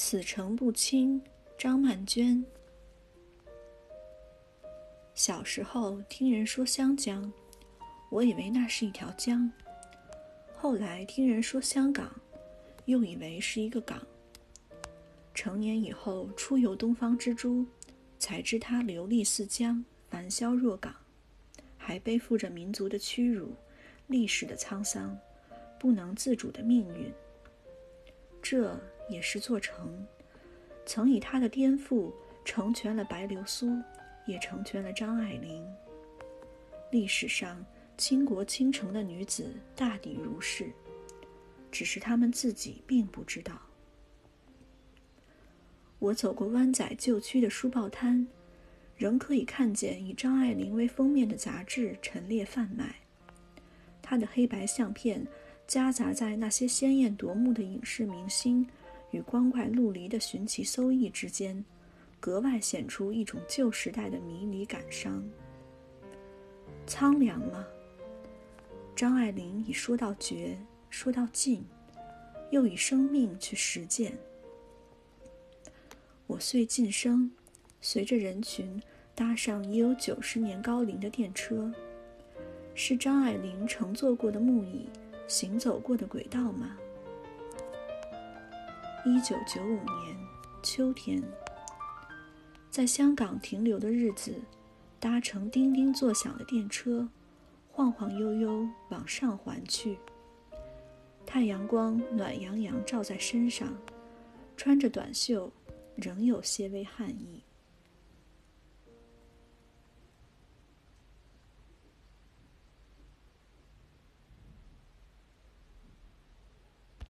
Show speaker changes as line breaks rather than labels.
此诚不清，张曼娟。小时候听人说湘江，我以为那是一条江。后来听人说香港，又以为是一个港。成年以后出游东方之珠，才知它流丽似江，繁嚣若港，还背负着民族的屈辱、历史的沧桑、不能自主的命运。这也是座城，曾以他的颠覆成全了白流苏，也成全了张爱玲。历史上倾国倾城的女子大抵如是，只是她们自己并不知道。我走过湾仔旧区的书报摊，仍可以看见以张爱玲为封面的杂志陈列贩卖。她的黑白相片夹杂在那些鲜艳夺目的影视明星与光怪陆离的寻奇搜异之间，格外显出一种旧时代的迷离感伤。苍凉吗？张爱玲已说到绝，说到尽，又以生命去实践。我遂晋升，随着人群搭上已有九十年高龄的电车，是张爱玲乘坐过的木椅，行走过的轨道吗？一九九五年秋天，在香港停留的日子，搭乘叮叮作响的电车，晃晃悠悠往上环去。太阳光暖洋洋照在身上，穿着短袖。仍有些微汗意。